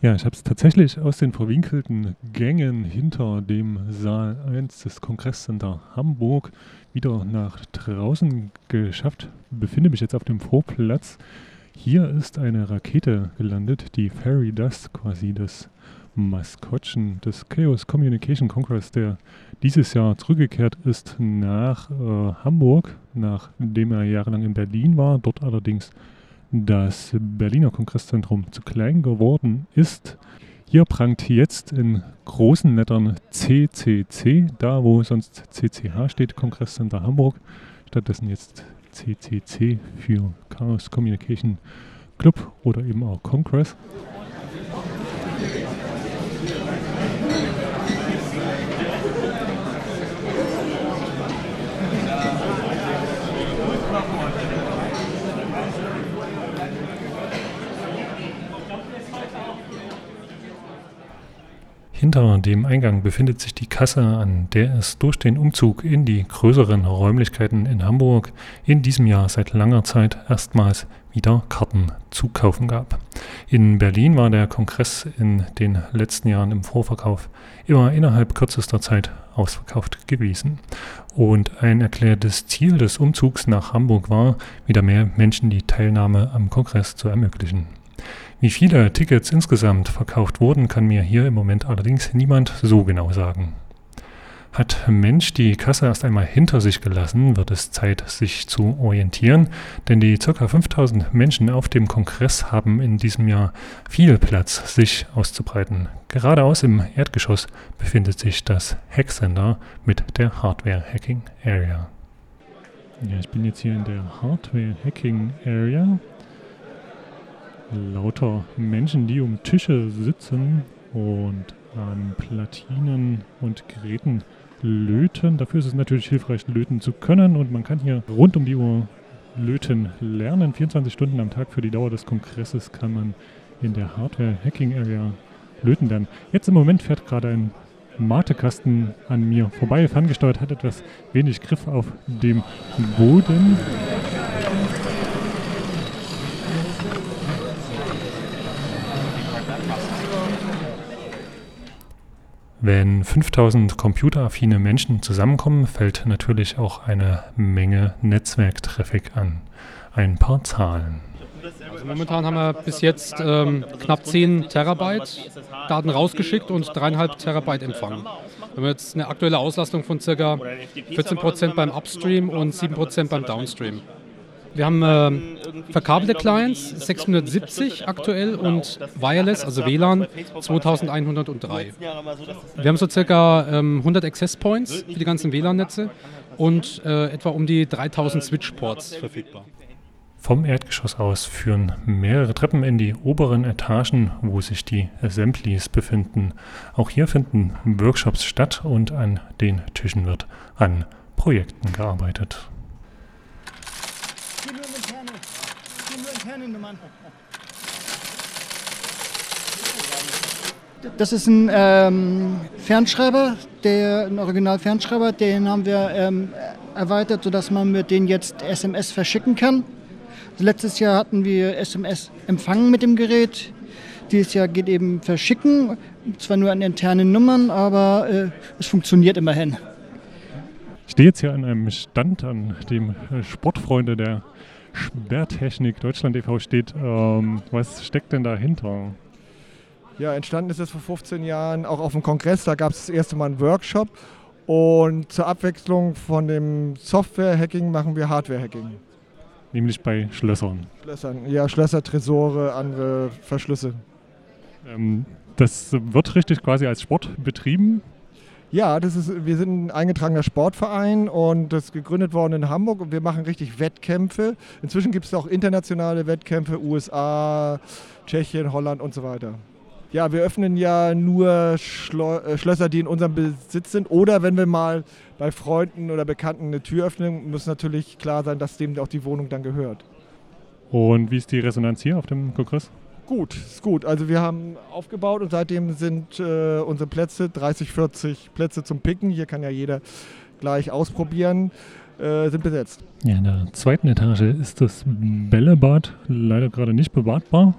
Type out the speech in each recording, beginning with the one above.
Ja, ich habe es tatsächlich aus den verwinkelten Gängen hinter dem Saal 1 des Kongresscenter Hamburg wieder nach draußen geschafft. Befinde mich jetzt auf dem Vorplatz. Hier ist eine Rakete gelandet, die Fairy Dust, quasi das Maskottchen des Chaos Communication Congress, der dieses Jahr zurückgekehrt ist nach äh, Hamburg, nachdem er jahrelang in Berlin war, dort allerdings das Berliner Kongresszentrum zu klein geworden ist. Hier prangt jetzt in großen Lettern CCC, da wo sonst CCH steht, Kongresscenter Hamburg. Stattdessen jetzt CCC für Chaos Communication Club oder eben auch Congress. Hinter dem Eingang befindet sich die Kasse, an der es durch den Umzug in die größeren Räumlichkeiten in Hamburg in diesem Jahr seit langer Zeit erstmals wieder Karten zu kaufen gab. In Berlin war der Kongress in den letzten Jahren im Vorverkauf immer innerhalb kürzester Zeit ausverkauft gewesen. Und ein erklärtes Ziel des Umzugs nach Hamburg war, wieder mehr Menschen die Teilnahme am Kongress zu ermöglichen. Wie viele Tickets insgesamt verkauft wurden, kann mir hier im Moment allerdings niemand so genau sagen. Hat Mensch die Kasse erst einmal hinter sich gelassen, wird es Zeit, sich zu orientieren, denn die ca. 5000 Menschen auf dem Kongress haben in diesem Jahr viel Platz, sich auszubreiten. Geradeaus im Erdgeschoss befindet sich das Hackcenter mit der Hardware Hacking Area. Ja, ich bin jetzt hier in der Hardware Hacking Area lauter Menschen, die um Tische sitzen und an Platinen und Geräten löten. Dafür ist es natürlich hilfreich, löten zu können und man kann hier rund um die Uhr löten lernen. 24 Stunden am Tag für die Dauer des Kongresses kann man in der Hardware Hacking Area löten lernen. Jetzt im Moment fährt gerade ein Matekasten an mir vorbei. Ferngesteuert hat etwas wenig Griff auf dem Boden. Wenn 5000 computeraffine Menschen zusammenkommen, fällt natürlich auch eine Menge Netzwerktraffic an. Ein paar Zahlen. Also momentan haben wir bis jetzt ähm, knapp 10 Terabyte Daten rausgeschickt und dreieinhalb Terabyte empfangen. Wir haben jetzt eine aktuelle Auslastung von ca. 14% beim Upstream und 7% beim Downstream. Wir haben äh, verkabelte Clients 670 aktuell und Wireless, also WLAN 2103. Wir haben so circa ähm, 100 Access Points für die ganzen WLAN-Netze und äh, etwa um die 3000 Switch-Ports verfügbar. Vom Erdgeschoss aus führen mehrere Treppen in die oberen Etagen, wo sich die Assemblies befinden. Auch hier finden Workshops statt und an den Tischen wird an Projekten gearbeitet. Das ist ein ähm, Fernschreiber, der, ein Original-Fernschreiber, den haben wir ähm, erweitert, sodass man mit denen jetzt SMS verschicken kann. Letztes Jahr hatten wir SMS empfangen mit dem Gerät. Dieses Jahr geht eben verschicken, zwar nur an internen Nummern, aber äh, es funktioniert immerhin. Ich stehe jetzt hier an einem Stand, an dem Sportfreunde der Sperrtechnik Deutschland e.V. steht. Ähm, was steckt denn dahinter? Ja, entstanden ist es vor 15 Jahren auch auf dem Kongress. Da gab es das erste Mal einen Workshop. Und zur Abwechslung von dem Software-Hacking machen wir Hardware-Hacking. Nämlich bei Schlössern. Schlössern, ja, Schlösser, Tresore, andere Verschlüsse. Ähm, das wird richtig quasi als Sport betrieben. Ja, das ist, wir sind ein eingetragener Sportverein und das ist gegründet worden in Hamburg und wir machen richtig Wettkämpfe. Inzwischen gibt es auch internationale Wettkämpfe, USA, Tschechien, Holland und so weiter. Ja, wir öffnen ja nur Schlo äh, Schlösser, die in unserem Besitz sind. Oder wenn wir mal bei Freunden oder Bekannten eine Tür öffnen, muss natürlich klar sein, dass dem auch die Wohnung dann gehört. Und wie ist die Resonanz hier auf dem Kongress? Gut, ist gut. Also wir haben aufgebaut und seitdem sind äh, unsere Plätze, 30, 40 Plätze zum Picken, hier kann ja jeder gleich ausprobieren, äh, sind besetzt. Ja, in der zweiten Etage ist das Bällebad leider gerade nicht bewartbar.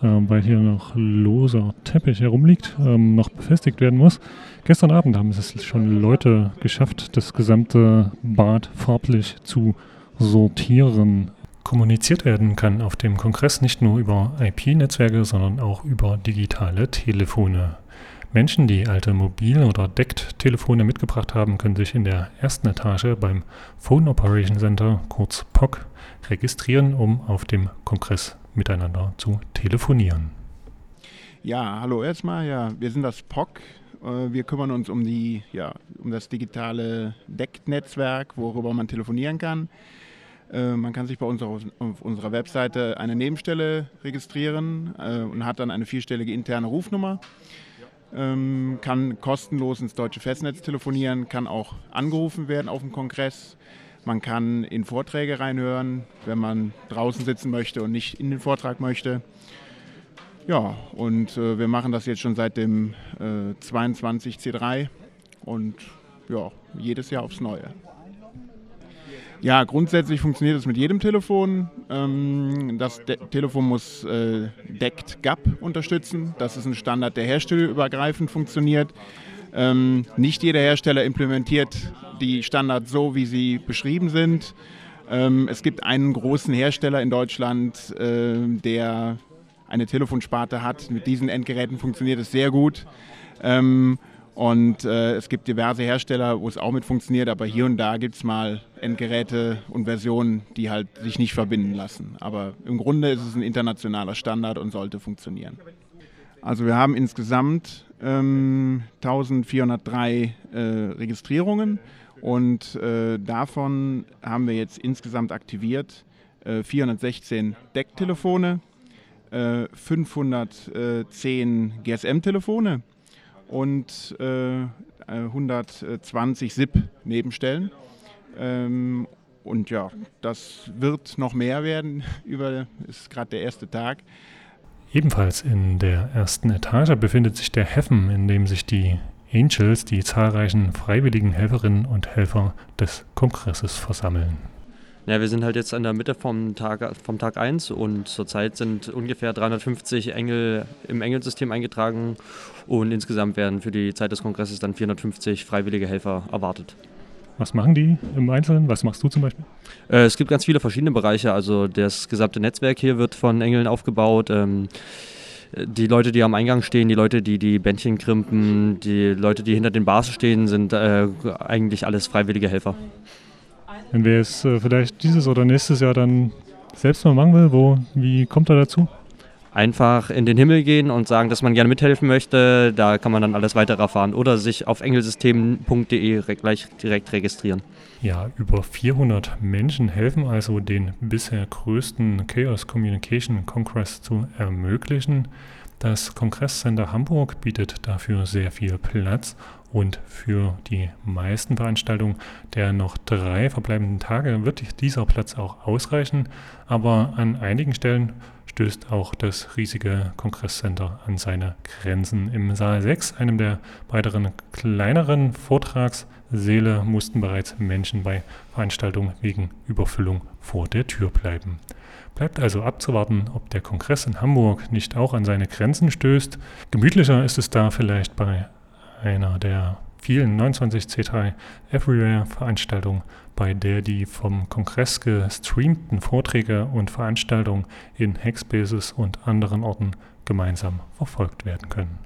äh, weil hier noch loser Teppich herumliegt, ähm, noch befestigt werden muss. Gestern Abend haben es schon Leute geschafft, das gesamte Bad farblich zu sortieren. Kommuniziert werden kann auf dem Kongress nicht nur über IP-Netzwerke, sondern auch über digitale Telefone. Menschen, die alte Mobil- oder Deckt-Telefone mitgebracht haben, können sich in der ersten Etage beim Phone Operation Center, kurz POC, registrieren, um auf dem Kongress miteinander zu telefonieren. Ja, hallo erstmal. Ja, wir sind das POC. Äh, wir kümmern uns um, die, ja, um das digitale Deckt-Netzwerk, worüber man telefonieren kann. Äh, man kann sich bei uns auf unserer Webseite eine Nebenstelle registrieren äh, und hat dann eine vierstellige interne Rufnummer ähm, kann kostenlos ins deutsche Festnetz telefonieren, kann auch angerufen werden auf dem Kongress. Man kann in Vorträge reinhören, wenn man draußen sitzen möchte und nicht in den Vortrag möchte. Ja, und äh, wir machen das jetzt schon seit dem äh, 22 C3 und ja, jedes Jahr aufs Neue. Ja, grundsätzlich funktioniert es mit jedem Telefon. Ähm, das De Telefon muss äh, GAP unterstützen. Das ist ein Standard, der herstellerübergreifend funktioniert. Ähm, nicht jeder Hersteller implementiert die Standards so, wie sie beschrieben sind. Ähm, es gibt einen großen Hersteller in Deutschland, äh, der eine Telefonsparte hat. Mit diesen Endgeräten funktioniert es sehr gut. Und äh, es gibt diverse Hersteller, wo es auch mit funktioniert, aber hier und da gibt es mal Endgeräte und Versionen, die halt sich nicht verbinden lassen. Aber im Grunde ist es ein internationaler Standard und sollte funktionieren. Also wir haben insgesamt ähm, 1403 äh, Registrierungen und äh, davon haben wir jetzt insgesamt aktiviert 416 Decktelefone, 510 GSM-Telefone und äh, 120 SIP-Nebenstellen. Ähm, und ja, das wird noch mehr werden. Über ist gerade der erste Tag. Ebenfalls in der ersten Etage befindet sich der Heffen, in dem sich die Angels, die zahlreichen freiwilligen Helferinnen und Helfer des Kongresses versammeln. Ja, wir sind halt jetzt an der Mitte vom Tag, vom Tag 1 und zurzeit sind ungefähr 350 Engel im Engelsystem eingetragen und insgesamt werden für die Zeit des Kongresses dann 450 freiwillige Helfer erwartet. Was machen die im Einzelnen? Was machst du zum Beispiel? Äh, es gibt ganz viele verschiedene Bereiche. Also das gesamte Netzwerk hier wird von Engeln aufgebaut. Ähm, die Leute, die am Eingang stehen, die Leute, die die Bändchen krimpen, die Leute, die hinter den Bars stehen, sind äh, eigentlich alles freiwillige Helfer. Wenn wir es äh, vielleicht dieses oder nächstes Jahr dann selbst mal machen will, wo, wie kommt er dazu? Einfach in den Himmel gehen und sagen, dass man gerne mithelfen möchte. Da kann man dann alles weitere erfahren. Oder sich auf engelsystem.de gleich direkt registrieren. Ja, über 400 Menschen helfen also den bisher größten Chaos Communication Congress zu ermöglichen. Das Kongresscenter Hamburg bietet dafür sehr viel Platz und für die meisten Veranstaltungen der noch drei verbleibenden Tage wird dieser Platz auch ausreichen, aber an einigen Stellen stößt auch das riesige Kongresscenter an seine Grenzen. Im Saal 6, einem der weiteren kleineren Vortragssäle, mussten bereits Menschen bei Veranstaltungen wegen Überfüllung vor der Tür bleiben. Bleibt also abzuwarten, ob der Kongress in Hamburg nicht auch an seine Grenzen stößt. Gemütlicher ist es da vielleicht bei einer der vielen 29C3 Everywhere Veranstaltungen, bei der die vom Kongress gestreamten Vorträge und Veranstaltungen in Hackspaces und anderen Orten gemeinsam verfolgt werden können.